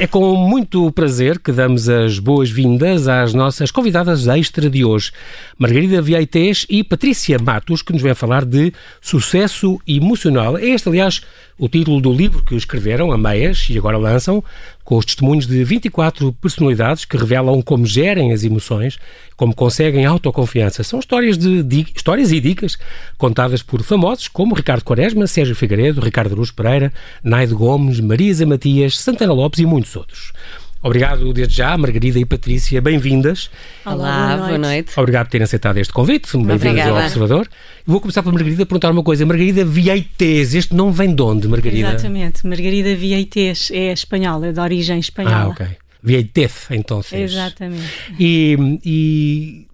É com muito prazer que damos as boas-vindas às nossas convidadas extra de hoje, Margarida Vieites e Patrícia Matos, que nos vêm falar de sucesso emocional. É este, aliás, o título do livro que escreveram, a meias, e agora lançam, com os testemunhos de 24 personalidades que revelam como gerem as emoções, como conseguem autoconfiança. São histórias, de, de, histórias e dicas contadas por famosos como Ricardo Quaresma, Sérgio Figueiredo, Ricardo Aruz Pereira, Naide Gomes, Marisa Matias, Santana Lopes e muitos outros. Obrigado desde já, Margarida e Patrícia, bem-vindas. Olá, boa noite. boa noite. Obrigado por terem aceitado este convite, bem-vindas ao Observador. Vou começar pela Margarida a perguntar uma coisa. Margarida Vieites, este nome vem de onde, Margarida? Exatamente, Margarida Vieites é espanhola, é de origem espanhola. Ah, ok. Vieites, então. Exatamente. E, e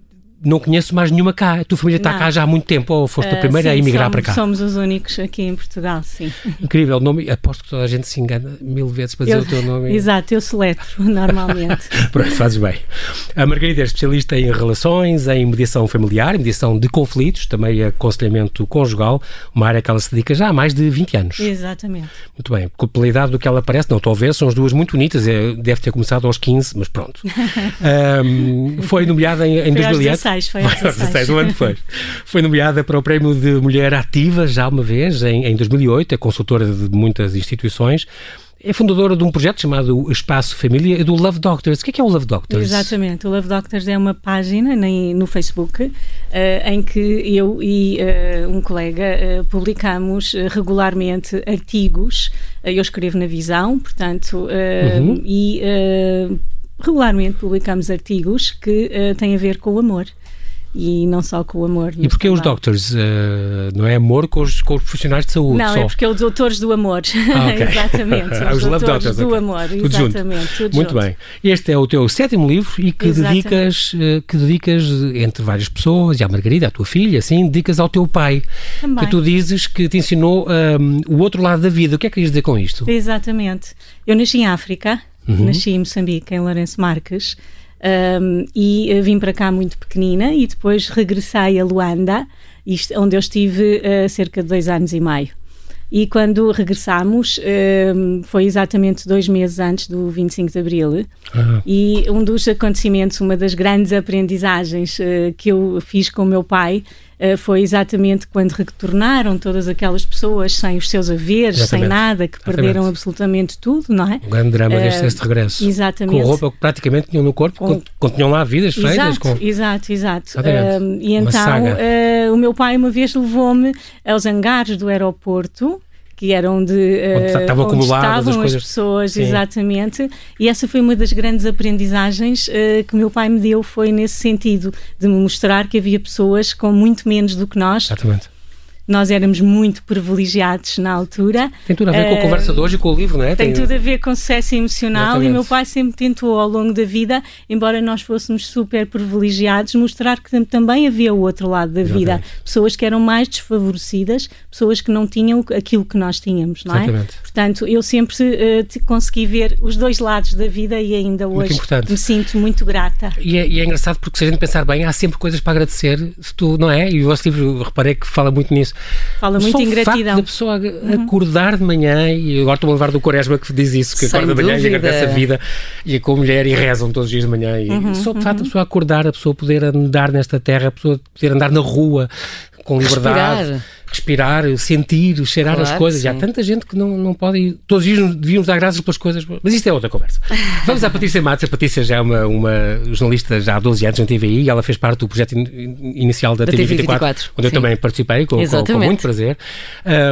não conheço mais nenhuma cá. A tua família está cá já há muito tempo ou foste uh, a primeira sim, a emigrar somos, para cá? Somos os únicos aqui em Portugal, sim. Incrível, nome, aposto que toda a gente se engana mil vezes para dizer eu, o teu nome. Exato, eu soletro normalmente. Pronto, fazes bem. A Margarida é especialista em relações, em mediação familiar, mediação de conflitos, também aconselhamento conjugal, uma área que ela se dedica já há mais de 20 anos. Exatamente. Muito bem, pela idade do que ela parece, não estou a ver, são as duas muito bonitas, é, deve ter começado aos 15, mas pronto. um, foi nomeada em, em foi 2008. Aos 16, foi aos 16. 16, um ano depois. Foi nomeada para o Prémio de Mulher Ativa já uma vez, em, em 2008, é consultora de muitas instituições. É fundadora de um projeto chamado Espaço Família e do Love Doctors. O que é, que é o Love Doctors? Exatamente. O Love Doctors é uma página no Facebook uh, em que eu e uh, um colega uh, publicamos regularmente artigos. eu escrevo na Visão, portanto, uhum. e regularmente publicamos artigos que têm a ver com o amor e não só com o amor. E porquê os doctors? Uh, não é amor com os, com os profissionais de saúde? Não, só. é porque é os doutores do amor. Ah, okay. exatamente. Os, os doutores doctors, do okay. amor. Tudo exatamente. Junto. Tudo Muito junto. bem. Este é o teu sétimo livro e que dedicas, uh, que dedicas, entre várias pessoas, e à Margarida, a tua filha, assim, dedicas ao teu pai. Também. Que tu dizes que te ensinou um, o outro lado da vida. O que é que querias dizer com isto? Exatamente. Eu nasci em África, uhum. nasci em Moçambique, em Lourenço Marques. Um, e uh, vim para cá muito pequenina e depois regressei a Luanda, onde eu estive uh, cerca de dois anos e meio. E quando regressámos, um, foi exatamente dois meses antes do 25 de Abril. Uhum. E um dos acontecimentos, uma das grandes aprendizagens uh, que eu fiz com o meu pai foi exatamente quando retornaram todas aquelas pessoas sem os seus haveres, exatamente. sem nada, que perderam exatamente. absolutamente tudo, não é? O grande drama uh, deste, deste regresso. Exatamente. Com roupa que praticamente tinham no corpo, com, continuam lá vidas feitas. Exato, com... exato, exato. Uh, e então o meu pai uma vez levou-me aos hangares do aeroporto que eram de onde, uh, estavam, onde estavam as coisas... pessoas, Sim. exatamente. E essa foi uma das grandes aprendizagens uh, que meu pai me deu, foi nesse sentido, de me mostrar que havia pessoas com muito menos do que nós. Exatamente nós éramos muito privilegiados na altura. Tem tudo a ver com a conversa de hoje e com o livro, não é? Tem, tem... tudo a ver com sucesso emocional Exatamente. e meu pai sempre tentou ao longo da vida, embora nós fôssemos super privilegiados, mostrar que também havia o outro lado da vida. Exatamente. Pessoas que eram mais desfavorecidas, pessoas que não tinham aquilo que nós tínhamos, não é? Exatamente. Portanto, eu sempre uh, consegui ver os dois lados da vida e ainda hoje me sinto muito grata. E é, e é, engraçado porque se a gente pensar bem, há sempre coisas para agradecer, se tu, não é? E o vosso livro, reparei que fala muito nisso. Fala muito Só em gratidão. da pessoa acordar de manhã, e agora estou a levar do Quaresma que diz isso, que Sem acorda de manhã e agradece a vida, e com a mulher e rezam todos os dias de manhã. E uhum, só de facto a pessoa acordar, a pessoa poder andar nesta terra, a pessoa poder andar na rua com liberdade. Respirar respirar, sentir, cheirar claro, as coisas. Sim. E há tanta gente que não, não pode ir. Todos os dias devíamos dar graças pelas coisas. Mas isto é outra conversa. Vamos à Patrícia Matos. A Patrícia já é uma, uma jornalista já há 12 anos na TVI e ela fez parte do projeto in, inicial da, da TV24, 24, onde sim. eu também participei com, com, com muito prazer.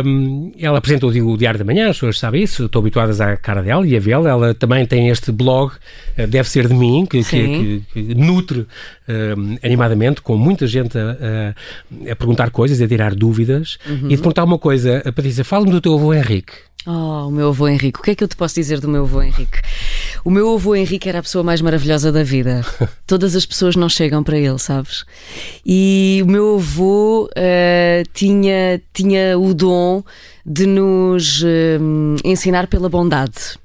Um, ela apresentou o Diário da Manhã, as pessoas sabem isso, estou habituadas à cara dela e a vê-la. Ela também tem este blog, Deve Ser de Mim, que, que, que, que nutre um, animadamente, com muita gente a, a, a, perguntar coisas, a tirar dúvidas Uhum. e de perguntar uma coisa, a Patrícia, fala-me do teu avô Henrique. Oh, o meu avô Henrique. O que é que eu te posso dizer do meu avô Henrique? O meu avô Henrique era a pessoa mais maravilhosa da vida. Todas as pessoas não chegam para ele, sabes? E o meu avô uh, tinha, tinha o dom de nos uh, ensinar pela bondade.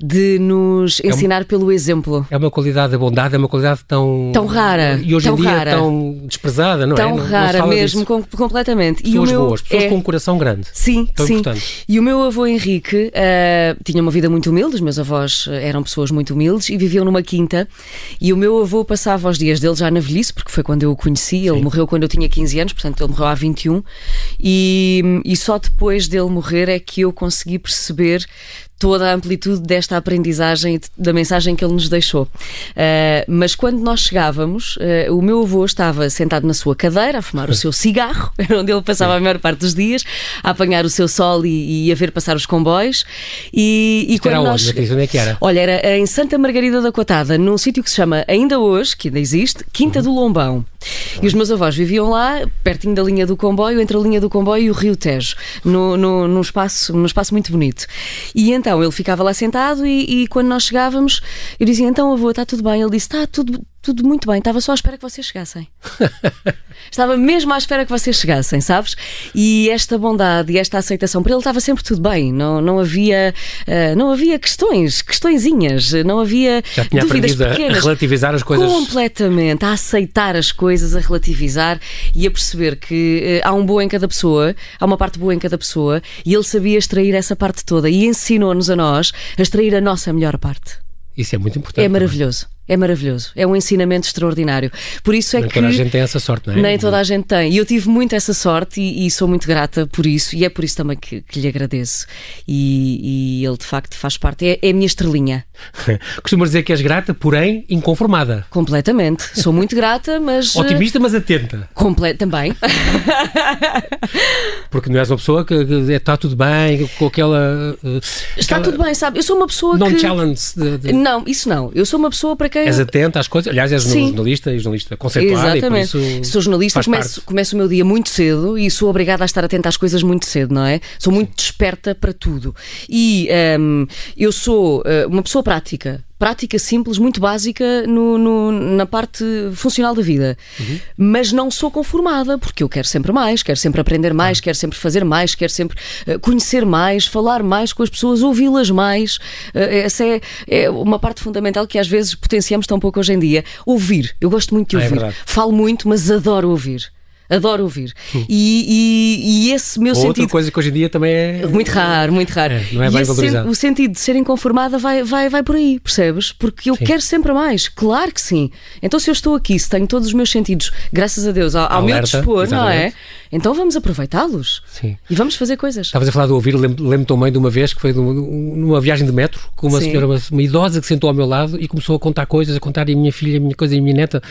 De nos ensinar é pelo exemplo. É uma qualidade, a bondade é uma qualidade tão... Tão rara. E hoje tão em dia rara. tão desprezada, não tão é? Tão rara não mesmo, com, completamente. Pessoas e o meu boas, pessoas é... com um coração grande. Sim, tão sim. Importante. E o meu avô Henrique uh, tinha uma vida muito humilde, os meus avós eram pessoas muito humildes e viviam numa quinta. E o meu avô passava os dias dele já na velhice, porque foi quando eu o conheci. Ele sim. morreu quando eu tinha 15 anos, portanto ele morreu há 21. E, e só depois dele morrer é que eu consegui perceber toda a amplitude desta aprendizagem da mensagem que ele nos deixou. Uh, mas quando nós chegávamos, uh, o meu avô estava sentado na sua cadeira a fumar o seu cigarro, era onde ele passava a maior parte dos dias, a apanhar o seu sol e, e a ver passar os comboios. E, e quando era nós... onde? Onde é que era? Olha, era em Santa Margarida da Cotada, num sítio que se chama, ainda hoje, que ainda existe, Quinta uhum. do Lombão. E os meus avós viviam lá, pertinho da linha do comboio, entre a linha do comboio e o Rio Tejo, no, no, num, espaço, num espaço muito bonito. E então ele ficava lá sentado e, e, quando nós chegávamos, eu dizia: Então, avô, está tudo bem? Ele disse: Está tudo, tudo muito bem, estava só à espera que vocês chegassem. estava mesmo à espera que vocês chegassem, sabes? E esta bondade e esta aceitação, para ele estava sempre tudo bem, não, não havia uh, não havia questões, questõezinhas, não havia Já tinha dúvidas pequenas. A relativizar as coisas. Completamente, a aceitar as coisas, a relativizar e a perceber que uh, há um boa em cada pessoa, há uma parte boa em cada pessoa e ele sabia extrair essa parte toda e ensinou-nos a nós a extrair a nossa melhor parte. Isso é muito importante. É maravilhoso. Também. É maravilhoso. É um ensinamento extraordinário. Por isso é nem que. toda a gente tem essa sorte, não é? Nem toda a gente tem. E eu tive muito essa sorte e, e sou muito grata por isso. E é por isso também que, que lhe agradeço. E, e, ele, de facto, faz parte. É, é a minha estrelinha. Costumas dizer que és grata, porém inconformada. Completamente. Sou muito grata, mas. Otimista, mas atenta. Comple também. Porque não és uma pessoa que, que está tudo bem, com aquela. Uh, está aquela... tudo bem, sabe? Eu sou uma pessoa non que. challenge. De, de... Não, isso não. Eu sou uma pessoa para quem. És atenta às coisas. Aliás, és Sim. jornalista e jornalista conceituado. Exatamente. E por isso sou jornalista, começo, começo o meu dia muito cedo e sou obrigada a estar atenta às coisas muito cedo, não é? Sou muito Sim. desperta para tudo. E um, eu sou uh, uma pessoa prática prática simples, muito básica no, no, na parte funcional da vida. Uhum. Mas não sou conformada, porque eu quero sempre mais, quero sempre aprender mais, quero sempre fazer mais, quero sempre uh, conhecer mais, falar mais com as pessoas, ouvi-las mais. Uh, essa é, é, uma parte fundamental que às vezes potenciamos tão pouco hoje em dia. Ouvir. Eu gosto muito de ouvir. Ah, é Falo muito, mas adoro ouvir adoro ouvir. Hum. E, e, e, esse meu Outra sentido. Outra coisa que hoje em dia também é. Muito raro, muito raro. É, não é bem valorizado. o sentido de ser inconformada vai, vai, vai por aí, percebes? Porque eu sim. quero sempre mais. Claro que sim. Então, se eu estou aqui, se tenho todos os meus sentidos, graças a Deus, ao, ao Alerta, meu dispor, exatamente. não é? Então vamos aproveitá-los. E vamos fazer coisas. Estavas a falar do ouvir, lembro-me também de uma vez que foi numa viagem de metro com uma sim. senhora, uma, uma, idosa que sentou ao meu lado e começou a contar coisas, a contar a minha filha, a minha coisa e a minha neta,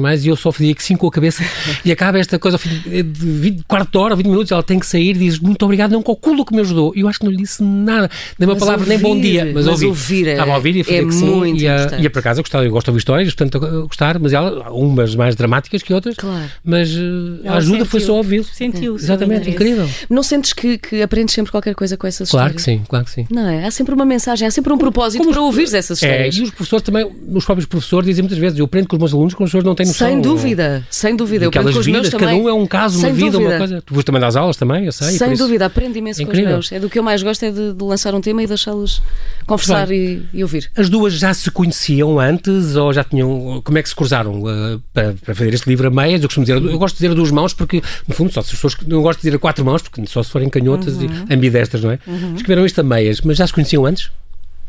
mais, e eu só fazia que sim com a cabeça e acaba esta coisa ao fim de 20, quarto de hora, 20 minutos, ela tem que sair e diz muito obrigado, não calculo que me ajudou. E eu acho que não lhe disse nada, nem uma mas palavra, ouvir, nem bom dia, mas, mas ouvir. É, Estava a ouvir e a fazer é que sim. E a, e a por acaso eu gostava, eu gosto de ouvir histórias, portanto a gostar, mas ela, umas mais dramáticas que outras, claro. mas uh, a ajuda sentiu, foi só ouvir. Sentiu, Exatamente, incrível. Não sentes que, que aprendes sempre qualquer coisa com essas claro histórias? Claro que sim, claro que sim. Não é? Há sempre uma mensagem, há sempre um propósito Como para ouvir essas histórias. É, e os professores também, os próprios professores dizem muitas vezes, eu aprendo com os meus alunos que os professores não têm noção. Sem dúvida, sem dúvida. Eu aprendo com os meus cada um é um caso, uma vida, dúvida. uma coisa. Tu também das aulas também, eu sei. Sem dúvida, aprendo imenso é com os meus. É do que eu mais gosto é de, de lançar um tema e deixá-los conversar e, e, ouvir. As duas já se conheciam antes ou já tinham. Como é que se cruzaram uh, para, para fazer este livro a meias? Eu costumo dizer, eu gosto de dizer a duas mãos porque, no fundo, só se as pessoas não gosto de dizer a quatro mãos, porque só se forem canhotas uhum. e ambidestras, não é? Uhum. Escreveram isto a meias, mas já se conheciam antes?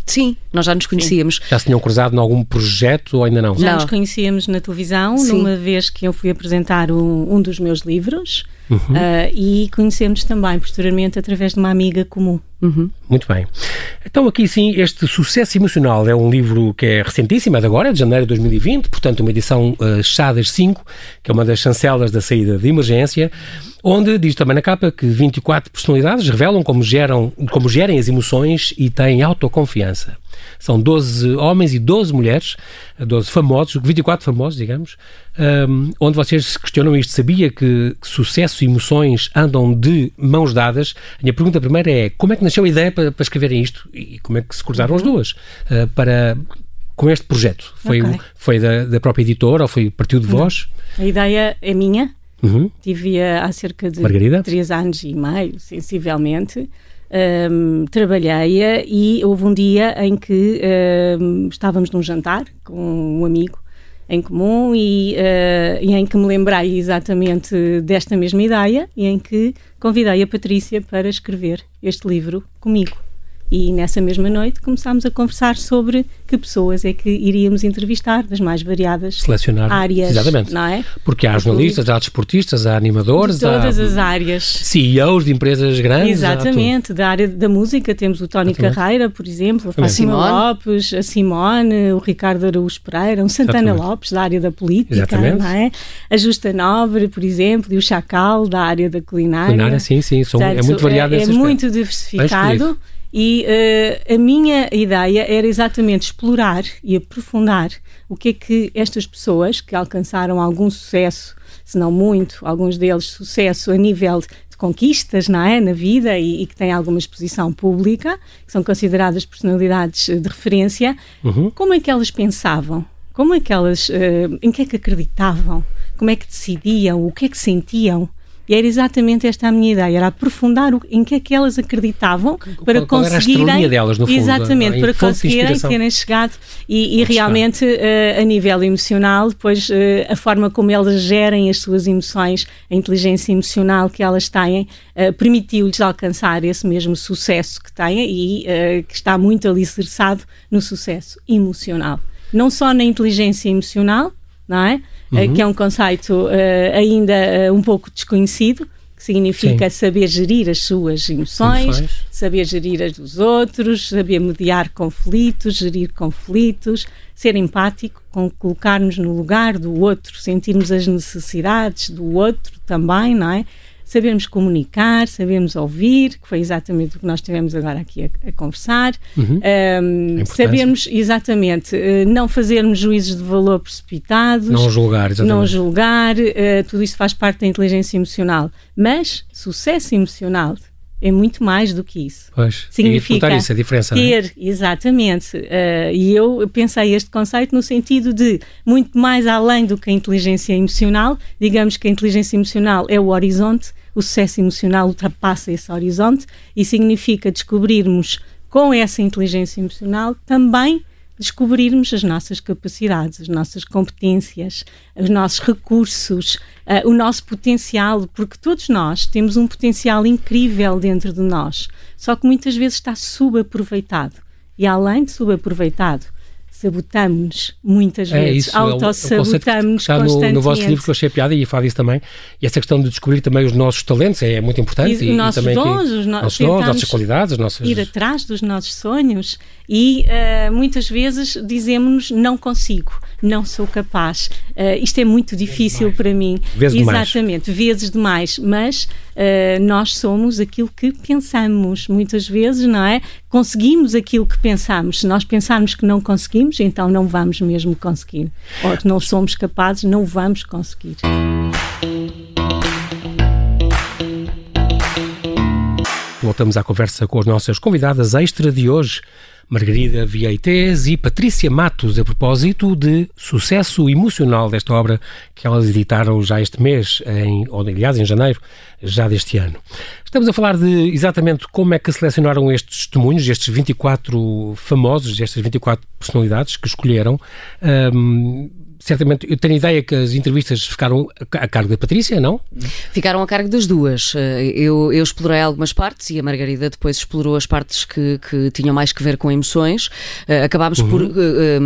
Sim, nós já nos conhecíamos. Sim. Já se tinham cruzado em algum projeto ou ainda não? Já não. nos conhecíamos na televisão, Sim. numa vez que eu fui apresentar um, um dos meus livros. Uhum. Uh, e conhecemos também posteriormente através de uma amiga comum. Uhum. Muito bem. Então, aqui sim, este Sucesso Emocional é um livro que é recentíssimo, é de agora, é de janeiro de 2020, portanto, uma edição uh, Chadas 5, que é uma das chancelas da saída de emergência, onde diz também na capa que 24 personalidades revelam como, geram, como gerem as emoções e têm autoconfiança. São 12 homens e 12 mulheres, 12 famosos, 24 famosos, digamos, um, onde vocês se questionam isto. Sabia que, que, sucesso e emoções andam de mãos dadas? A minha pergunta primeira é como é que nasceu a ideia para, para escreverem isto e como é que se cruzaram as duas uh, para com este projeto? Foi, okay. foi da, da, própria editora ou foi partiu de vós? A ideia é minha. Uhum. Tive há cerca de Margarida? três anos e meio, sensivelmente. Um, trabalhei-a e houve um dia em que um, estávamos num jantar com um amigo em comum e, uh, e, em que me lembrei exatamente desta mesma ideia e em que convidei a Patrícia para escrever este livro comigo. E nessa mesma noite começámos a conversar sobre que pessoas é que iríamos entrevistar das mais variadas Selecionar, áreas. Exatamente. Não é? Porque há jornalistas, há desportistas, há animadores, de todas há as áreas. CEOs de empresas grandes. Exatamente, da área da música temos o Tony Exatamente. Carreira, por exemplo, a. Fátima Simone. Lopes, a Simone, o Ricardo Araújo Pereira, o Santana Exatamente. Lopes, da área da política, Exatamente. não é? a Justa Nobre, por exemplo, e o Chacal, da área da culinária. Culinária, sim, sim. São, é Portanto, muito variado é, é muito diversificado. E eh, a minha ideia era exatamente explorar e aprofundar o que é que estas pessoas que alcançaram algum sucesso, se não muito, alguns deles sucesso a nível de conquistas não é, na vida e, e que têm alguma exposição pública, que são consideradas personalidades de referência, Uhum. como é que elas pensavam? Como é que elas, eh, em que é que acreditavam? Como é que decidiam? O que é que sentiam? E era exatamente esta a minha ideia, era aprofundar o, em que é que elas acreditavam para qual era a conseguirem. delas, no fundo, exatamente, a- a para conseguirem terem chegado e, e realmente eh, a nível emocional, depois eh, a forma como elas gerem as suas emoções, a inteligência emocional que elas têm, eh, permitiu-lhes alcançar esse mesmo sucesso que têm e que está muito alicerçado no sucesso emocional. Não só na inteligência emocional, não é? Eh, Uhum. que é um conceito eh, ainda eh, um pouco desconhecido, que significa saber gerir as suas emoções, Emoções. saber gerir as dos outros, saber mediar conflitos, gerir conflitos, ser empático, com colocar-nos no lugar do outro, sentirmos as necessidades do outro também, não é? Sabermos comunicar, sabermos ouvir, que foi exatamente o que nós tivemos agora aqui a, a conversar. Uhum. Um, importância. sabermos exatamente eh, não fazermos juízos de valor precipitados, Não julgar, exatamente. não julgar, eh, tudo isso faz parte da inteligência emocional. Mas sucesso emocional é muito mais do que isso. Pois. Significa E isso, a diferença. é? Ter, exatamente. eh, e eu pensei este conceito no sentido de muito mais além do que a inteligência emocional. Digamos que a inteligência emocional é o horizonte, o sucesso emocional ultrapassa esse horizonte e significa descobrirmos com essa inteligência emocional também descobrirmos as nossas capacidades, as nossas competências, os nossos recursos, eh, o nosso potencial, porque todos nós temos um potencial incrível dentro de nós, só que muitas vezes está subaproveitado. E além de subaproveitado, sabotamos-nos muitas É vezes, isso, é o- é o conceito que autossabotamos está no, constantemente. no vosso livro que eu achei piada e falo isso também. E essa questão de descobrir também os nossos talentos é muito importante. E os e, nossos também dons, que, os no- nossos dons, nossas qualidades, as nossas. ir atrás dos nossos sonhos e eh, muitas vezes dizemos não consigo, não sou capaz. Eh, isto é muito difícil para mim. Vezes demais. Exatamente, vezes demais, mas eh, nós somos aquilo que pensamos muitas vezes, não é? Conseguimos aquilo que pensamos. Se nós pensarmos que não conseguimos, então não vamos mesmo conseguir. Ou não somos capazes, não vamos conseguir. Voltamos à conversa com as nossas convidadas extra de hoje, Margarida Vieites e Patrícia Matos, a propósito de sucesso emocional desta obra que elas editaram já este mês, em, ou aliás em janeiro, já deste ano. Estamos a falar de exatamente como é que selecionaram estes testemunhos, estes 24 famosos, estas 24 personalidades que escolheram. Ahm, certamente, eu tenho a ideia que as entrevistas ficaram a cargo da Patrícia, não? Ficaram a cargo das duas. Eh, Eu, eu explorei algumas partes e a Margarida depois explorou as partes que, que tinham mais que ver com emoções. Eh, Acabámos por eh, eh,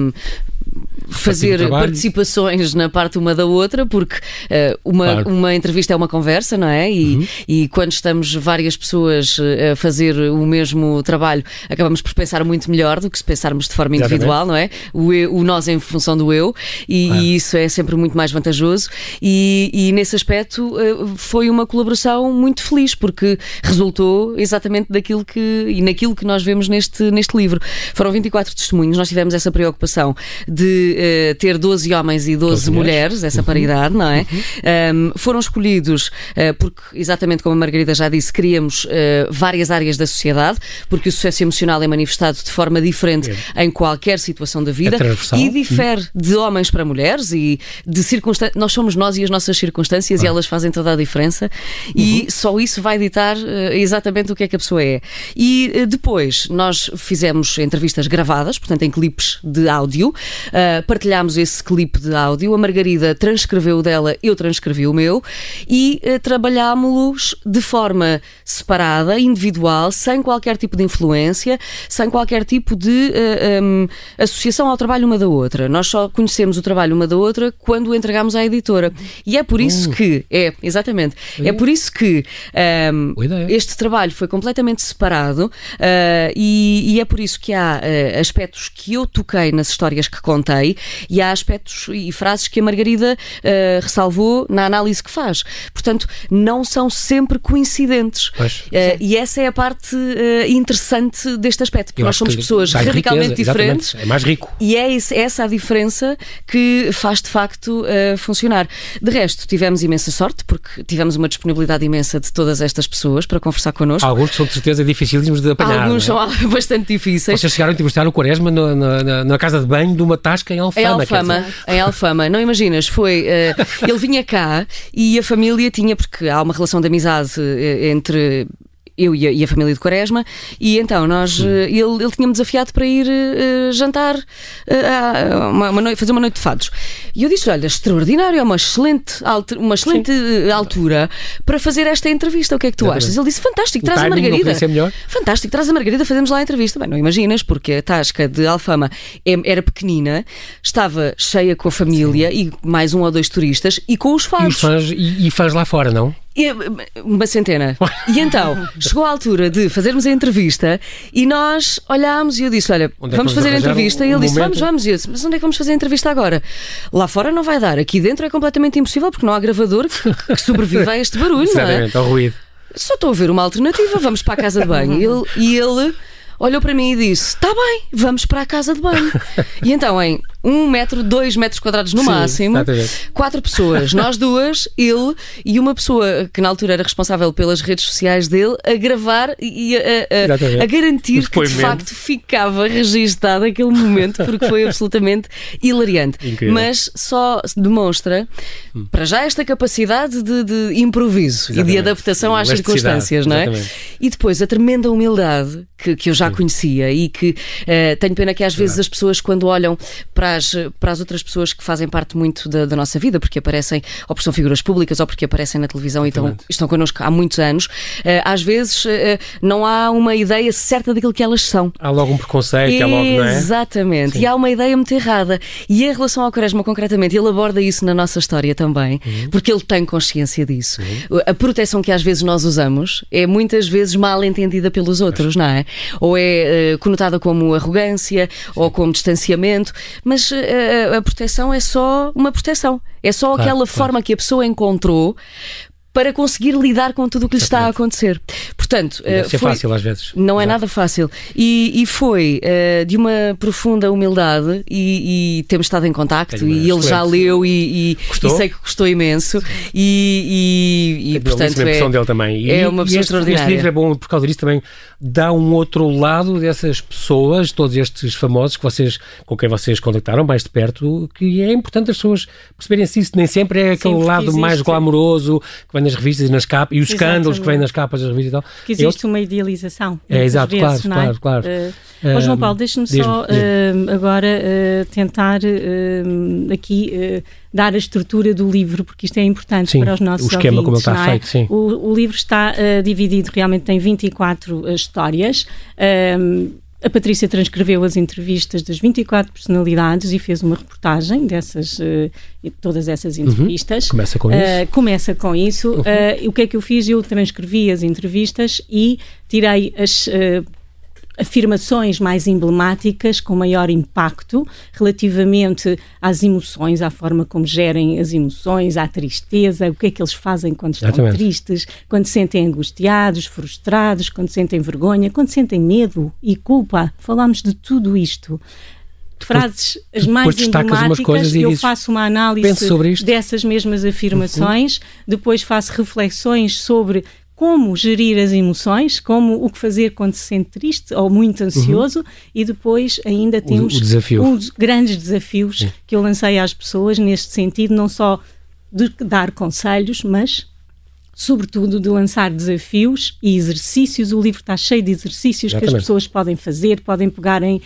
fazer trabalho. participações na parte uma da outra, porque eh, uma, Claro. uma entrevista é uma conversa, não é? E, e quando estamos várias pessoas eh, a fazer o mesmo trabalho, acabamos por pensar muito melhor do que se pensarmos de forma individual, não é? O, eu- o nós em função do eu, e, Claro. e isso é sempre muito mais vantajoso. E, e nesse aspecto eh, foi uma colaboração muito feliz, porque resultou exatamente daquilo que e naquilo que nós vemos neste, neste livro. Foram 24 testemunhos, nós tivemos essa preocupação de de uh, ter 12 homens e 12, 12 mulheres, essa uhum. paridade, não é? Uhum. Um, foram escolhidos uh, porque, exatamente como a Margarida já disse, queríamos uh, várias áreas da sociedade, porque o sucesso emocional é manifestado de forma diferente é. em qualquer situação da vida é e difere uhum. de homens para mulheres e de circunstâncias. Nós somos nós e as nossas circunstâncias ah. e elas fazem toda a diferença e uhum. só isso vai ditar exatamente o que é que a pessoa é. E depois nós fizemos entrevistas gravadas, portanto em clipes de áudio, uh, partilhámos esse clipe de áudio, a Margarida transcreveu o dela, eu transcrevi o meu e uh, trabalhámos-los de forma separada, individual, sem qualquer tipo de influência, sem qualquer tipo de uh, eh, um, associação ao trabalho uma da outra. Nós só conhecemos o trabalho uma da outra quando o entregamos à editora. E é por isso uh. que, é, exatamente, é por isso que um, este trabalho foi completamente separado e, e, é por isso que há aspectos que eu toquei nas histórias que contei e há aspectos e frases que a Margarida uh, ressalvou na análise que faz. Portanto, não são sempre coincidentes. Uh, e essa é a parte uh, interessante deste aspecto, porque nós somos pessoas radicalmente riqueza, diferentes. É mais rico. E é essa a diferença que faz de facto funcionar. De resto, tivemos imensa sorte, porque tivemos uma disponibilidade imensa de todas estas pessoas para conversar connosco. Alguns são de certeza dificílimos de apanhar. Alguns é? são bastante difíceis. Vocês chegaram a entrevistar o Quaresma na, na, na casa de banho de uma tasca em Alfama. Em Alfama, em Alfama. Não imaginas, foi. Uh, ele vinha cá e a família tinha, porque há uma relação de amizade uh, entre eu e a, e a, família de Quaresma, e então nós, uh, ele, ele tinha-me desafiado para ir uh, jantar, uh, uma, uma noite, fazer uma noite de fados. E eu disse: Olha, extraordinário, é uma excelente, uma excelente altura para fazer esta entrevista. O que é que tu achas? Ele disse: Fantástico, traz a Margarida. Fantástico, traz a Margarida, fazemos lá a entrevista. Bem, não imaginas, porque a tasca de Alfama é, era pequenina, estava cheia com a família Sim. e mais um ou dois turistas e com os fados. E, os fãs, e, e fãs lá fora, não? Uma centena. E então, chegou a altura de fazermos a entrevista e nós olhámos e eu disse: Olha, é vamos fazer a entrevista. Um, e ele disse: Vamos, vamos. E eu disse: Mas onde é que vamos fazer a entrevista agora? Lá fora não vai dar, aqui dentro é completamente impossível porque não há gravador que, sobreviva a este barulho, não é? ao ruído. Só estou a ver uma alternativa, vamos para a casa de banho. E ele, e ele olhou para mim e disse: Está bem, vamos para a casa de banho. e então, em um metro, dois metros quadrados no Sim, máximo, exatamente. quatro pessoas, nós duas, ele e uma pessoa que na altura era responsável pelas redes sociais dele, a gravar e a, a, a garantir que de facto ficava registado aquele momento, porque foi absolutamente hilariante. Incrível. Mas só demonstra, hum. para já, esta capacidade de, de improviso exatamente. e de adaptação às circunstâncias, não é? Exatamente. E depois a tremenda humildade que, que eu já conhecia e que uh, tenho pena que às vezes as pessoas, quando olham para as, para as outras pessoas que fazem parte muito da, da nossa vida, porque aparecem, ou porque são figuras públicas, ou porque aparecem na televisão Exatamente. e estão, estão connosco há muitos anos, uh, às vezes uh, não há uma ideia certa daquilo que elas são. Há logo um preconceito, há logo, não é? Exatamente, Sim. e há uma ideia muito errada. E em relação ao Quaresma, concretamente, ele aborda isso na nossa história também, uhum. porque ele tem consciência disso. Uhum. A proteção que às vezes nós usamos é muitas vezes mal entendida pelos outros, não é? Ou é uh, conotada como arrogância Sim. ou como distanciamento, mas uh, a proteção é só uma proteção. É só claro, aquela claro. forma que a pessoa encontrou para conseguir lidar com tudo o que lhe está a acontecer. Portanto, deve ser foi, fácil às vezes. Não é nada fácil. E, e foi uh, de uma profunda humildade e, e temos estado em contacto e ele já leu e, e, sei que gostou imenso e, e, portanto é, dele também. é uma pessoa este, extraordinária. Este livro é bom por causa disso também dá um outro lado dessas pessoas, todos estes famosos que vocês, com quem vocês contactaram mais de perto, que é importante as pessoas perceberem se isso nem sempre é aquele Sim, lado existe. mais glamouroso que nas revistas e nas capas, e os Exatamente. escândalos que vêm nas capas das revistas e tal. Que existe uma idealização. É, exato, vezes, claro, é? claro, claro. Uh, oh, João Paulo, deixa-me só uh, agora uh, tentar aqui dar a estrutura do livro, porque isto é importante sim, para os nossos o esquema ouvintes, como ele está é? feito, sim. O, o livro está dividido realmente em 24 histórias. A Patrícia transcreveu as entrevistas das 24 personalidades e fez uma reportagem dessas, uh, todas essas uhum. entrevistas. Uhum. Começa com isso. Uh, começa com isso. Uhum. Uh, o que é que eu fiz? Eu transcrevi as entrevistas e tirei as afirmações mais emblemáticas, com maior impacto, relativamente às emoções, à forma como gerem as emoções, à tristeza, o que é que eles fazem quando estão Exatamente. tristes, quando se sentem angustiados, frustrados, quando sentem vergonha, quando sentem medo e culpa. Falámos de tudo isto. frases as mais emblemáticas, eu faço uma análise dessas mesmas afirmações, uhum. depois faço reflexões sobre como gerir as emoções, como o que fazer quando se sente triste ou muito ansioso uhum. e depois ainda temos os grandes desafios Sim. que eu lancei às pessoas neste sentido, não só de dar conselhos, mas sobretudo de lançar desafios e exercícios. O livro está cheio de exercícios Exatamente. que as pessoas podem fazer, podem pegar em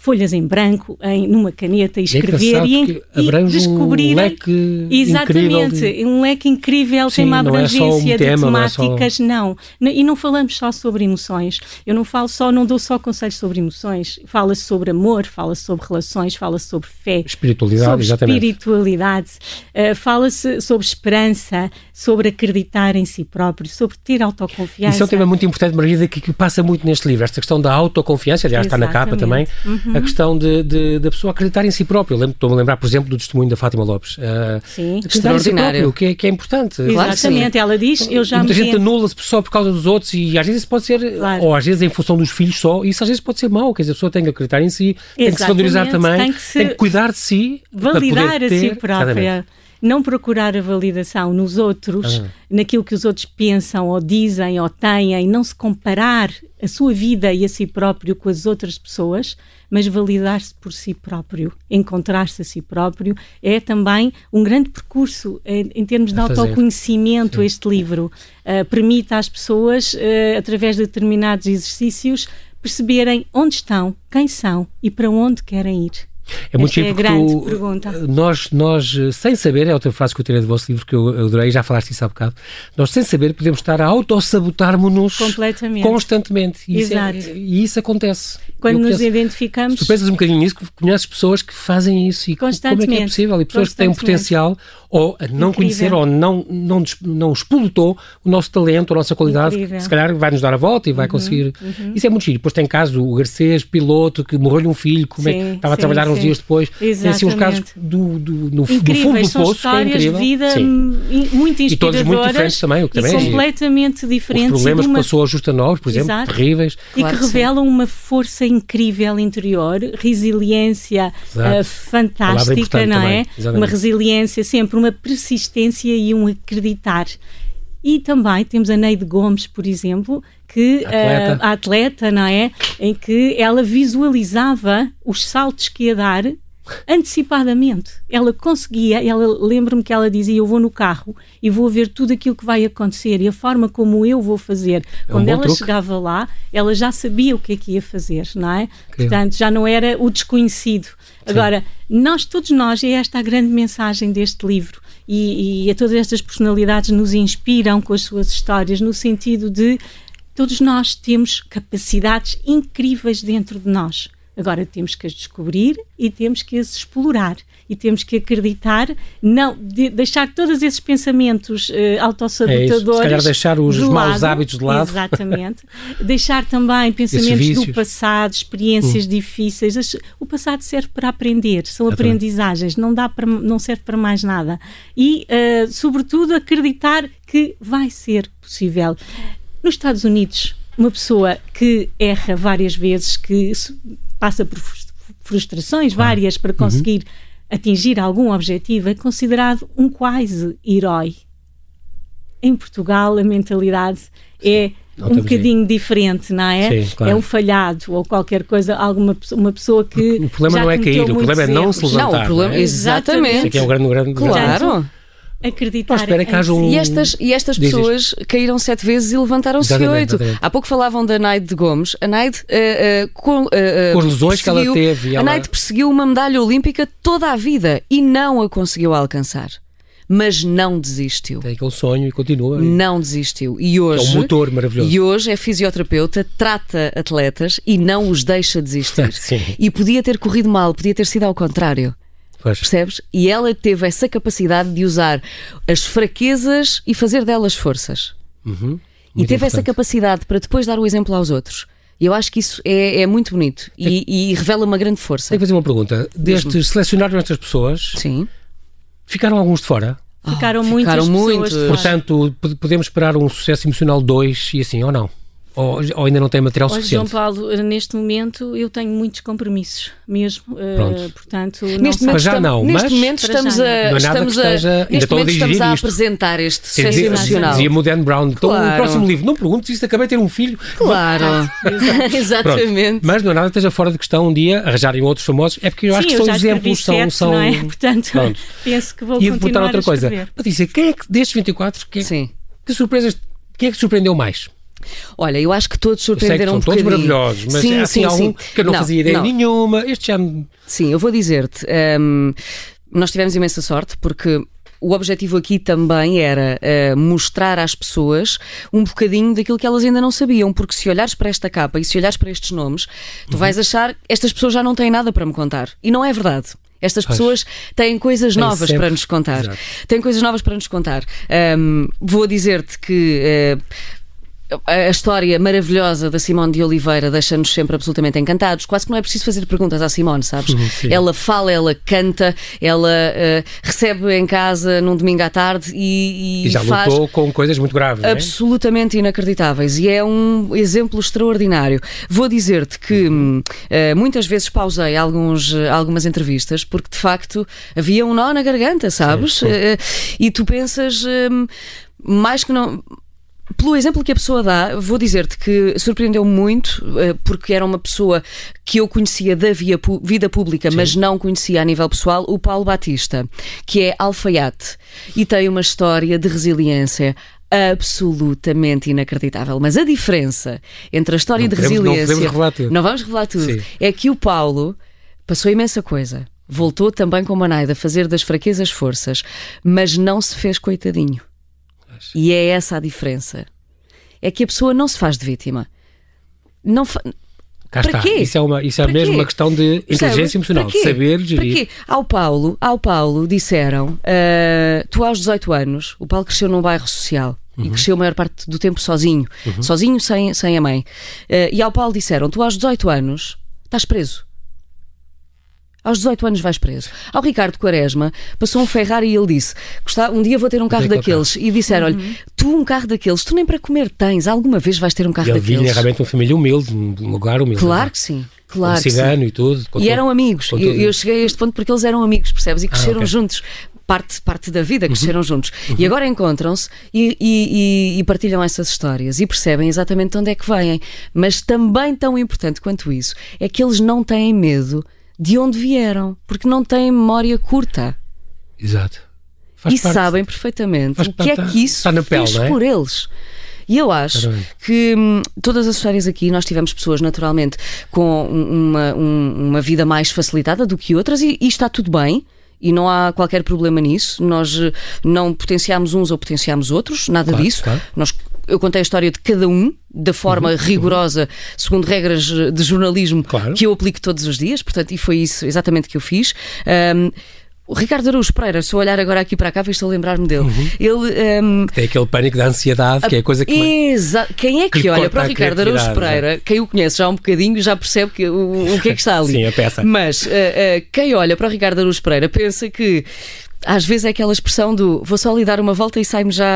folhas em branco, em, numa caneta e escrever é e, e descobrir um leque exatamente de... um leque incrível, Sim, tem uma é abrangência é um de tema, temáticas, não, é só... não, E não falamos só sobre emoções. Eu não falo só, não dou só conselhos sobre emoções. Fala-se sobre amor, fala-se sobre relações, fala-se sobre fé, espiritualidade, sobre exatamente. espiritualidade, uh, fala-se sobre esperança, sobre acreditar em si próprio, sobre ter autoconfiança. Isso é um tema muito importante, Margarida, que, que passa muito neste livro, esta questão da autoconfiança, aliás, exatamente. está na capa também. Uhum uhum. a questão de, de, da pessoa acreditar em si próprio. Estou-me a lembrar, por exemplo, do testemunho da Fátima Lopes. Uh, sim, em si próprio, que é, que é importante. Exatamente, ela diz, eu já Muita me gente anula-se só por causa dos outros e às vezes pode ser, claro. ou às vezes em função dos filhos só, isso às vezes pode ser mau, quer dizer, a pessoa tem que acreditar em si, Exatamente. tem que se valorizar também, tem que, se tem que cuidar de si, validar a si própria. Exatamente não procurar a validação nos outros, naquilo que os outros pensam ou dizem ou têm, não se comparar a sua vida e a si próprio com as outras pessoas, mas validar-se por si próprio, encontrar-se a si próprio, é também um grande percurso em, em termos de autoconhecimento. Sim. Este livro uh, permite às pessoas, uh, através de determinados exercícios, perceberem onde estão, quem são e para onde querem ir. É muito Esta é grande tu, pergunta. Nós, nós, sem saber, é outra frase que eu tirei do vosso livro que eu adorei, já falaste isso há bocado, nós sem saber podemos estar a autossabotarmos-nos constantemente. E Exato. Isso é, e isso acontece. Quando eu nos penso, identificamos... tu pensas um bocadinho nisso, conheces pessoas que fazem isso e como é que é possível? E pessoas que têm um potencial ou a não Incrível. conhecer ou não, não, não explotou o nosso talento, a nossa qualidade, Incrível. que se calhar vai nos dar a volta e vai uhum, conseguir. Uhum. Isso é muito giro. Depois tem caso o Garcês, piloto, que morreu-lhe um filho, como sim, é, estava sim, a trabalhar sim. uns dias depois. Exatamente. Tem assim uns casos do, do, no, no fundo do são poço, histórias que é incrível. de vida muito inspiradoras. E todas muito diferentes também, o que também e é completamente diferentes. Os problemas uma... que passou a Justa Novos, por exemplo, Exato. terríveis. E claro que, que revelam uma força incrível interior, resiliência uh, fantástica, não é? Uma resiliência sempre, uma persistência e um acreditar. E também temos a Neide Gomes, por exemplo, que atleta. Uh, a atleta, não é? Em que ela visualizava os saltos que ia dar antecipadamente. Ela conseguia, ela lembro-me que ela dizia: Eu vou no carro e vou ver tudo aquilo que vai acontecer e a forma como eu vou fazer. É Quando ela truque. chegava lá, ela já sabia o que é que ia fazer, não é? Portanto, já não era o desconhecido. Sim. Agora, nós, todos nós, é esta a grande mensagem deste livro e, e a todas estas personalidades nos inspiram com as suas histórias, no sentido de todos nós temos capacidades incríveis dentro de nós. Agora temos que as descobrir e temos que as explorar e temos que acreditar, não de, deixar todos esses pensamentos uh, autossabotadores. É isso. Se calhar deixar os maus hábitos de lado. Exatamente. deixar também pensamentos do passado, experiências hum. difíceis. O passado serve para aprender, são aprendizagens, não, dá para, não serve para mais nada. E, uh, sobretudo, acreditar que vai ser possível. Nos Estados Unidos, uma pessoa que erra várias vezes, que passa por frustrações várias para uhum. conseguir uhum. atingir algum objetivo, é considerado um quase herói. Em Portugal, a mentalidade é um bocadinho diferente, não é? Sim, claro. É um falhado ou qualquer coisa, alguma uma pessoa que. O problema não é cair, o problema é não se levantar. Não, o problema, não é? Exatamente. Isso aqui é um grande, grande Claro acreditar. espera que haja um... E estas, e estas pessoas caíram sete vezes e levantaram-se oito. Há pouco falavam da Naide de Gomes. A Naide, uh, uh, com, uh, com as lesões que ela teve. A ela... Naide perseguiu uma medalha olímpica toda a vida e não a conseguiu alcançar mas não desistiu. Tem aquele sonho e continua. Não desistiu. E hoje, é um motor maravilhoso. E hoje é fisioterapeuta, trata atletas e não os deixa desistir. Sim. E podia ter corrido mal, podia ter sido ao contrário. Pois. Percebes? E ela teve essa capacidade de usar as fraquezas e fazer delas forças. Uhum. E teve importante. essa capacidade para depois dar o exemplo aos outros. E eu acho que isso é, é muito bonito e, e, revela uma grande força. Tenho que fazer uma pergunta. Destes, selecionaram estas pessoas, Sim. ficaram alguns de fora? Ficaram oh, muitas ficaram muito. pessoas. Portanto, podemos esperar um sucesso emocional 2 e assim, ou não? Ou, ou ainda não tem material Olha, suficiente? João Paulo, neste momento eu tenho muitos compromissos, mesmo. Pronto. portanto, Neste momento, já não, neste mas- momento estamos já a, não. Não é nada estamos a, esteja- neste a momento estamos a isto. apresentar este sucesso emocional. Dizia Modern Brown. Então, Claro. o próximo livro, não perguntes se acabei de ter um filho. Claro, Pronto. exatamente. Mas não é nada que esteja fora de questão um dia arranjarem outros famosos. É porque eu acho Sim, que são exemplos, são. sete, são... não é? Portanto, Pronto. penso que vou E continuar perguntar outra coisa. Patrícia, quem é que destes 24, quem, Sim. que surpresas, quem é que surpreendeu mais? Olha, eu acho que todos Eu sei que surpreenderam são um todos maravilhosos, mas sim, é assim sim, há um sim. que eu não, fazia ideia não. nenhuma. Este já me. Sim, eu vou dizer-te, hum, nós tivemos imensa sorte porque o objetivo aqui também era uh, mostrar às pessoas um bocadinho daquilo que elas ainda não sabiam, porque se olhares para esta capa e se olhares para estes nomes, tu vais Uhum. achar estas pessoas já não têm nada para me contar. E não é verdade. Estas Pois. pessoas têm coisas Têm novas sempre. para nos contar. Exato. Têm coisas novas para nos contar. Hum, vou dizer-te que. uh, a história maravilhosa da Simone de Oliveira deixa-nos sempre absolutamente encantados. Quase que não é preciso fazer perguntas à Simone, sabes? Sim. Ela fala, ela canta, ela eh, recebe em casa num domingo à tarde e, e E já faz lutou com coisas muito graves. é? absolutamente inacreditáveis e é um exemplo extraordinário. Vou dizer-te que eh, muitas vezes pausei alguns, eh, algumas entrevistas porque de facto havia um nó na garganta, sabes? Sim, sim. Eh, e tu pensas hum, mais que não. Pelo exemplo que a pessoa dá, vou dizer-te que surpreendeu muito, eh, porque era uma pessoa que eu conhecia da via vida pública, mas não conhecia a nível pessoal, o Paulo Batista, que é alfaiate e tem uma história de resiliência absolutamente inacreditável. Mas a diferença entre a história Não de não resiliência. podemos revelar tudo. Não vamos revelar tudo. Sim. É que o Paulo passou imensa coisa. Voltou também com a Naida a fazer das fraquezas forças, mas não se fez coitadinho. E é essa a diferença. É que a pessoa não se faz de vítima. Não fa... Cá para está. quê? Isso é, uma, isso é Para mesmo quê? uma questão de inteligência emocional, Para de saber Para gerir. quê? Ao Paulo, ao Paulo disseram: ah, tu aos 18 anos, o Paulo cresceu num bairro social. Uhum. E cresceu a maior parte do tempo sozinho, sozinho sem, sem a mãe. Ah, e ao Paulo disseram: Tu aos 18 anos estás preso. Aos 18 anos vais preso. Ao Ricardo Quaresma passou um Ferrari e ele disse: "Gostava- Um dia vou ter um carro daqueles. E disseram: Olha, tu um carro daqueles, tu nem para comer tens. Alguma vez vais ter um carro E ele daqueles? vinha realmente uma família humilde, um lugar humilde. Claro não que sim. é? Claro um que sim. cigano e tudo. E todo- eram amigos. Eu, Ah, eu cheguei a este ponto porque eles eram amigos, percebes? E cresceram ok. juntos. Parte, parte da vida, Uhum. cresceram juntos. E agora encontram-se e, e- e- e partilham essas histórias e percebem exatamente de onde é que vêm. Mas também tão importante quanto isso é que eles não têm medo de onde vieram, porque não têm memória curta Exato. Faz e parte. sabem perfeitamente o que é parte, que isso está na pele, fez é? por eles. E eu acho Exatamente. que hum, todas as histórias aqui, nós tivemos pessoas naturalmente com um- uma, um- uma vida mais facilitada do que outras e, e está tudo bem. E não há qualquer problema nisso. Nós eh, não potenciamos uns ou potenciamos outros, nada Claro, disso. claro. Nós, eu contei a história de cada um, da forma rigorosa, segundo regras eh, de jornalismo Claro. que eu aplico todos os dias, portanto, e foi isso exatamente que eu fiz. Ahm, o Ricardo Araújo Pereira, se eu olhar agora aqui para cá, estou a lembrar-me dele. Uhum. Ele. ahm, Tem aquele pânico da ansiedade, que é a coisa que. Exa Quem é que, que olha para o a Ricardo Araújo criatividade, Pereira, quem o conhece já um bocadinho, já percebe que, o, o que é que está ali. Sim, a peça. Mas eh, eh, quem olha para o Ricardo Araújo Pereira pensa que. Às vezes é aquela expressão do vou só lhe dar uma volta e sai-me já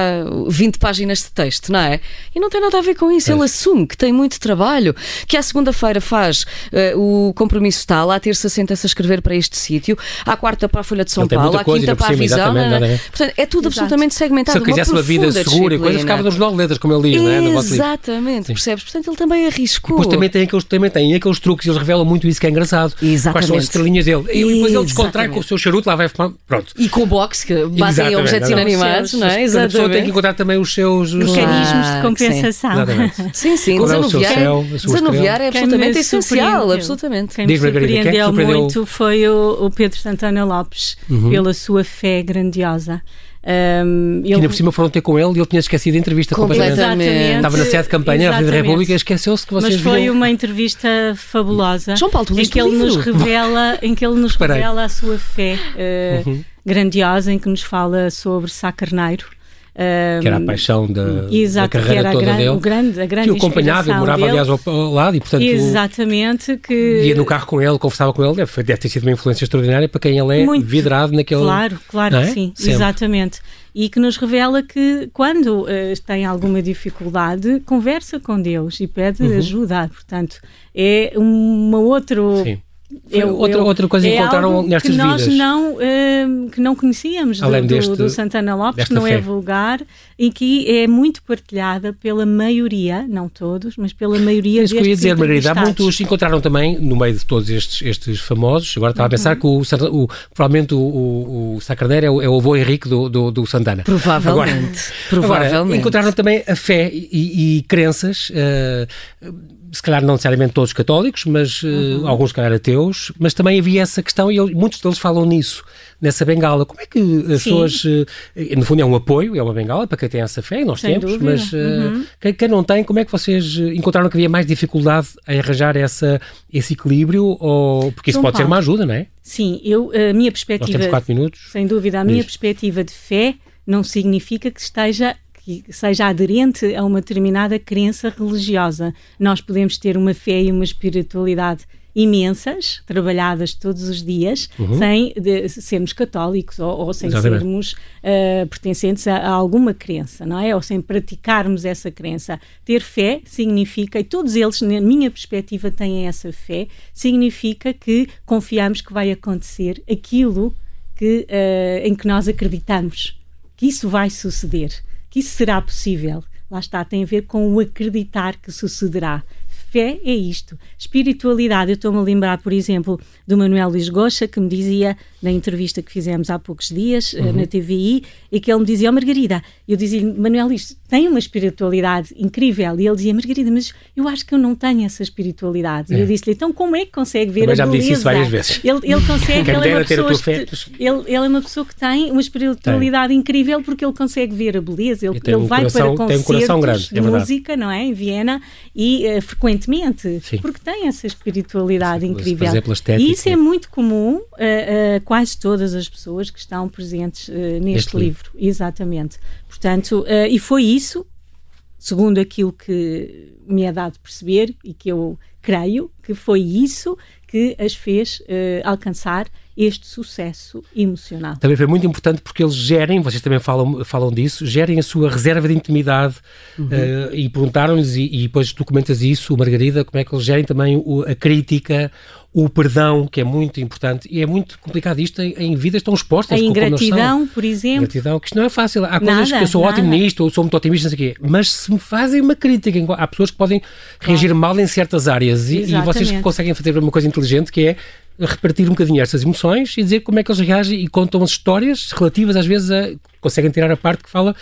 20 páginas de texto, não é? E não tem nada a ver com isso. Ele assume que tem muito trabalho, que à segunda-feira faz eh, o compromisso tal, à terça senta-se a escrever para este sítio, à quarta para a Folha de São Ele Paulo, à quinta para a visão. exatamente, não é? exatamente. Portanto, é tudo Exato. absolutamente Se segmentado. ele quisesse uma vida profunda segura e coisa, ficava no Jornal de Letras, como ele diz, não é? Exatamente, percebes? Portanto, ele também arriscou. Depois também tem aqueles, também tem aqueles truques, eles revelam muito isso que é engraçado. Quais são Exatamente. as estrelinhas dele. E depois ele descontrai Exatamente. com o seu charuto, lá vai fumar. Pronto. E com o boxe, que batem em Exatamente, objetos inanimados, Os não é? Portanto, a pessoa tem que Exatamente. encontrar também os seus. os-. Mecanismos de compensação. Exatamente. Sim, sim, é o seu desanuviar, céu, a sua desanuviar é absolutamente me essencial, absolutamente. Quem me é que surpreendeu muito foi o, o Pedro Santana Lopes, Uhum. pela sua fé grandiosa. Um, Que ainda por cima foram ter com ele e ele tinha esquecido a entrevista completamente. Completamente. Estava na sede de campanha da Exatamente. República e esqueceu-se que vocês Mas foi viram. uma entrevista fabulosa João Paulo, tu em que ele nos revela, em que ele nos Espera aí. revela a sua fé eh, Uhum. Grandiosa, em que nos fala sobre Sá Carneiro. Uh, que era a paixão da, exato, da carreira toda gran, dele. O grande, a grande que o acompanhava e morava, dele. aliás, ao, ao, lado e, portanto, Exatamente. Que... Ia no carro com ele, conversava com ele, deve, deve ter sido uma influência extraordinária para quem ele é Muito, vidrado naquele. Claro, claro é? que sim, Sempre. exatamente. E que nos revela que quando uh, tem alguma dificuldade, conversa com Deus e pede Uhum. ajuda. Portanto, é uma outro. Sim. Eu, outra, eu, outra coisa que é encontraram nestas que nós vidas. Não, uh, que não conhecíamos Além do, deste, do, Santana Lopes, que não fé. é vulgar e que é muito partilhada pela maioria, não todos, mas pela maioria é isso que eu ia dizer, Margarida. Há muitos encontraram também, no meio de todos estes, estes famosos, agora estava a pensar que o, o, provavelmente o, o, o Sacarneiro é o, é o avô Henrique do, do, do Santana. Provavelmente. Agora, Provavelmente. Agora, encontraram também a fé e, e, e crenças. Uh, se calhar não necessariamente todos católicos, mas uh, Uhum. alguns, se calhar, ateus, mas também havia essa questão e muitos deles falam nisso, nessa bengala. Como é que as Sim. pessoas, uh, no fundo é um apoio, é uma bengala para quem tem essa fé, nós Sem temos, dúvida. mas uh, Uhum. quem, quem não tem, como é que vocês encontraram que havia mais dificuldade em arranjar essa, esse equilíbrio? Ou, porque isso João pode ser Paulo. uma ajuda, não é? Sim, eu, a minha Nós perspectiva. temos quatro minutos. Sem dúvida, a minha Diz. perspectiva de fé não significa que esteja que seja aderente a uma determinada crença religiosa. Nós podemos ter uma fé e uma espiritualidade imensas, trabalhadas todos os dias, sem de- sermos católicos ou, ou sem Uhum. Exatamente. sermos ah, pertencentes a, a alguma crença, não é? Ou sem praticarmos essa crença. Ter fé significa, e todos eles, na minha perspectiva, têm essa fé, significa que confiamos que vai acontecer aquilo que, ah, em que nós acreditamos, que isso vai suceder, que isso será possível. Lá está, tem a ver com o acreditar que sucederá. Fé é isto. Espiritualidade, eu estou-me a lembrar, por exemplo, do Manuel Luís Goxa, que me dizia, na entrevista que fizemos há poucos dias, eh, na TVI, e que ele me dizia, oh Margarida, eu dizia-lhe, Manuel Luís, tem uma espiritualidade incrível. E ele dizia, Margarida, mas eu acho que eu não tenho essa espiritualidade. E eu disse-lhe, então como é que consegue ver Também a já me beleza? disse isso várias vezes. Ele, ele consegue, ele é uma pessoa este- ele, ele é uma pessoa que tem uma espiritualidade incrível porque ele consegue ver a beleza, ele, tem ele um vai coração- para tem um concertos coração grande, de é música, não é, em Viena e eh, frequentemente, Sim. porque tem essa espiritualidade Sim, incrível. E isso é muito comum a, a quase todas as pessoas que estão presentes eh, neste livro. livro. exatamente. Portanto, eh, e foi isso, segundo aquilo que me é dado perceber e que eu creio, que foi isso que as fez eh, alcançar este sucesso emocional. Também foi muito importante porque eles gerem, vocês também falam, falam disso, gerem a sua reserva de intimidade eh, e perguntaram-lhes, e, e depois tu comentas isso, Margarida, como é que eles gerem também o- a crítica, o perdão, que é muito importante, e é muito complicado isto em, em vidas tão expostas A ingratidão, por exemplo, Gratidão, que isto não é fácil. Há coisas Nada, que eu sou ótimo nada. nisto, ou sou muito otimista, não sei o quê, mas se me fazem uma crítica, há pessoas que podem reagir mal em certas áreas e, e vocês conseguem fazer uma coisa inteligente que é repartir um bocadinho estas emoções e dizer como é que eles reagem e contam as histórias relativas, às vezes, a, conseguem tirar a parte que fala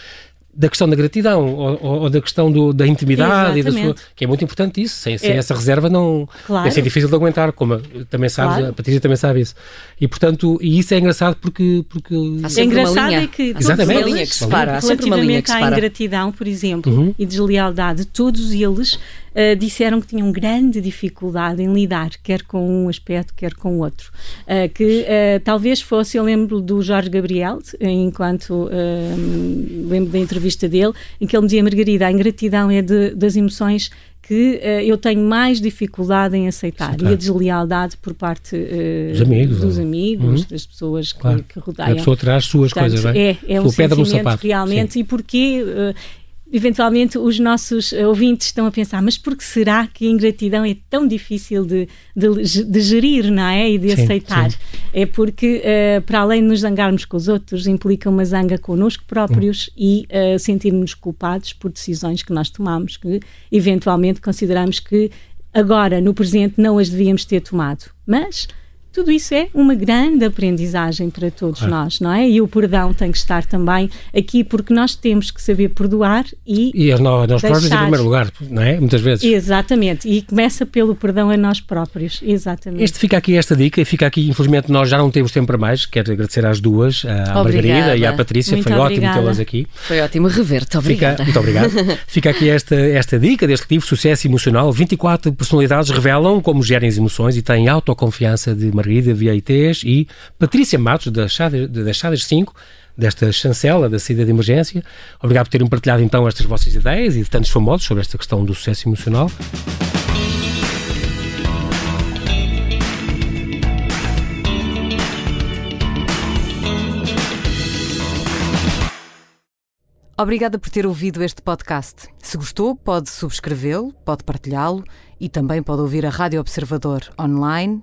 da questão da gratidão ou, ou- ou da questão do- da intimidade e da sua, que é muito importante isso sem, sem É. essa reserva não Claro. deve ser difícil de aguentar como também sabes, Claro. a Patrícia também sabe isso e portanto, e isso é engraçado porque, porque É engraçado é que Exatamente. uma linha eles, que separa. Sempre uma linha relativamente que à ingratidão, por exemplo, Uhum. e deslealdade, todos eles ah, disseram que tinham grande dificuldade em lidar, quer com um aspecto, quer com o outro. Ah, que ah, talvez fosse, eu lembro do Jorge Gabriel, enquanto lembro da entrevista dele, em que ele me dizia, Margarida, a ingratidão é de- das emoções que eh, eu tenho mais dificuldade em aceitar Aceitar. e a deslealdade por parte eh, Dos amigos, dos ou- amigos, Uhum. das pessoas que, Claro. que A rodeiam. pessoa traz suas Portanto, coisas, não é? é, é um pedra sentimento sapato. realmente e porquê eh, eventualmente os nossos eh, ouvintes estão a pensar mas por que será que a ingratidão é tão difícil de, de, de gerir, não é? E de Sim, aceitar. sim. É porque eh, para além de nos zangarmos com os outros implica uma zanga connosco próprios Hum. e eh, sentirmos culpados por decisões que nós tomamos que eventualmente consideramos que agora no presente não as devíamos ter tomado. Mas tudo isso é uma grande aprendizagem para todos Claro. nós, não é? E o perdão tem que estar também aqui porque nós temos que saber perdoar e E as nós, nós próprios em primeiro lugar, não é? Muitas vezes. Exatamente, e começa pelo perdão a nós próprios, exatamente. Este fica aqui esta dica e fica aqui, infelizmente nós já não temos tempo para mais, quero agradecer às duas, à Obrigada. Margarida e à Patrícia, Muito foi ótimo obrigada. tê-las aqui. Foi ótimo rever-te, Fica, obrigada. muito obrigado. Fica aqui esta, esta dica deste livro, Sucesso Emocional. 24 personalidades revelam como gerem as emoções e têm autoconfiança de Margarida Vieites e Patrícia Matos, Chadas, das Chadas 5. desta chancela da saída de emergência. Obrigado por terem partilhado então estas vossas ideias e de tantos famosos sobre esta questão do sucesso emocional. Obrigada por ter ouvido este podcast. Se gostou, pode subscrevê-lo, pode partilhá-lo e também pode ouvir a Rádio Observador online